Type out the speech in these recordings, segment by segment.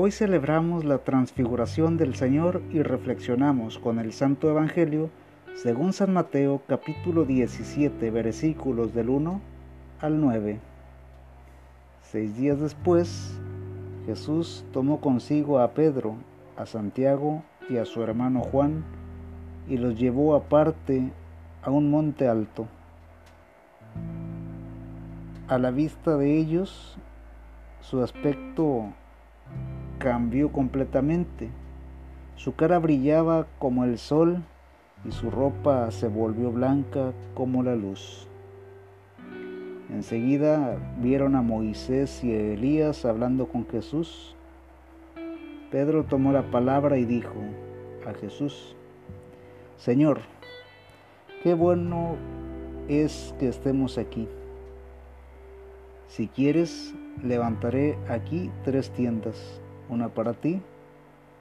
Hoy celebramos la transfiguración del Señor y reflexionamos con el Santo Evangelio según San Mateo capítulo 17 versículos del 1 al 9. Seis días después, Jesús tomó consigo a Pedro, a Santiago y a su hermano Juan y los llevó aparte a un monte alto. A la vista de ellos, su aspecto cambió completamente. Su cara brillaba como el sol y su ropa se volvió blanca como la luz. Enseguida vieron a Moisés y a Elías hablando con Jesús. Pedro tomó la palabra y dijo a Jesús, Señor, qué bueno es que estemos aquí. Si quieres, levantaré aquí tres tiendas una para ti,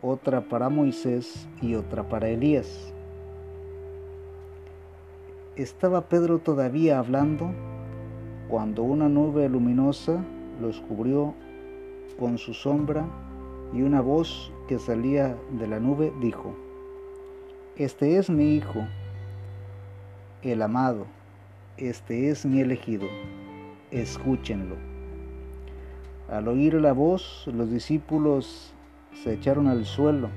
otra para Moisés y otra para Elías. Estaba Pedro todavía hablando cuando una nube luminosa los cubrió con su sombra y una voz que salía de la nube dijo, Este es mi Hijo, el amado, este es mi elegido, escúchenlo. Al oír la voz, los discípulos se echaron al suelo,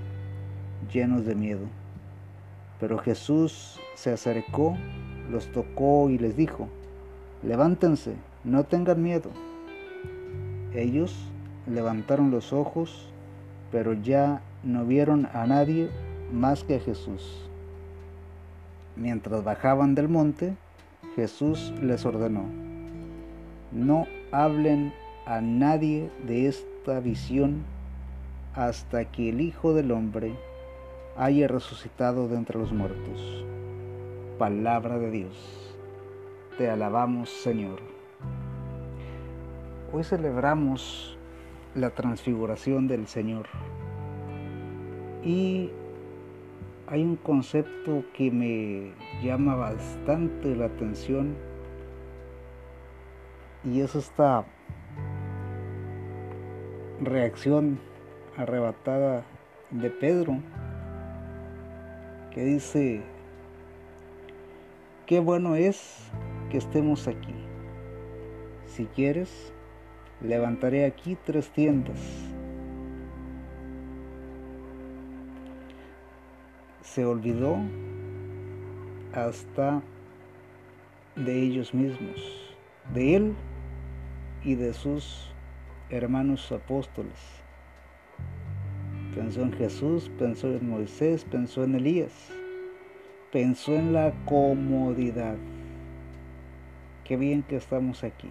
llenos de miedo. Pero Jesús se acercó, los tocó y les dijo, levántense, no tengan miedo. Ellos levantaron los ojos, pero ya no vieron a nadie más que a Jesús. Mientras bajaban del monte, Jesús les ordenó, no hablen a nadie de esta visión hasta que el Hijo del Hombre haya resucitado de entre los muertos. Palabra de Dios. Te alabamos, Señor. Hoy celebramos la transfiguración del Señor y hay un concepto que me llama bastante la atención y es esta reacción arrebatada de Pedro, que dice, qué bueno es que estemos aquí. Si quieres, levantaré aquí tres tiendas. Se olvidó hasta de ellos mismos, de él y de sus hermanos apóstoles. Pensó en Jesús, pensó en Moisés, pensó en Elías, pensó en la comodidad. Qué bien que estamos aquí.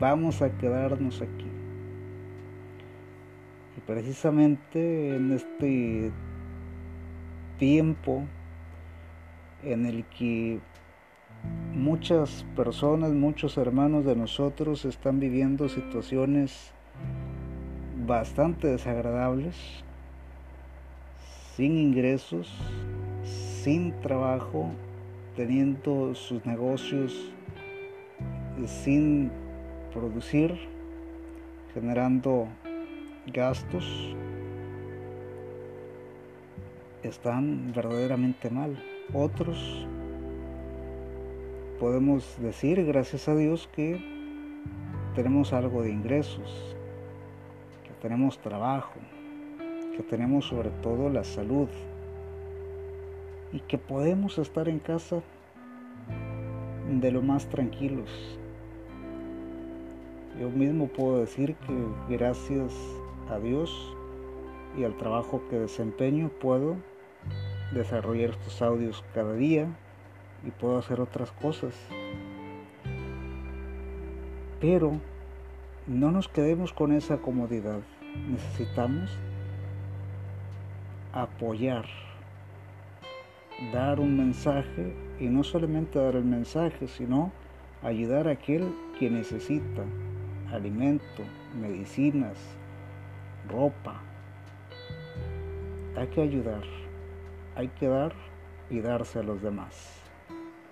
Vamos a quedarnos aquí. Y precisamente en este tiempo en el que muchas personas, muchos hermanos de nosotros están viviendo situaciones bastante desagradables, sin ingresos, sin trabajo, teniendo sus negocios sin producir, generando gastos, están verdaderamente mal. Otros podemos decir, gracias a Dios, que tenemos algo de ingresos, que tenemos trabajo, que tenemos sobre todo la salud y que podemos estar en casa de lo más tranquilos. Yo mismo puedo decir que gracias a Dios y al trabajo que desempeño puedo desarrollar estos audios cada día y puedo hacer otras cosas. Pero no nos quedemos con esa comodidad. Necesitamos apoyar, dar un mensaje y no solamente dar el mensaje, sino ayudar a aquel que necesita alimento, medicinas, ropa. Hay que ayudar, hay que dar y darse a los demás.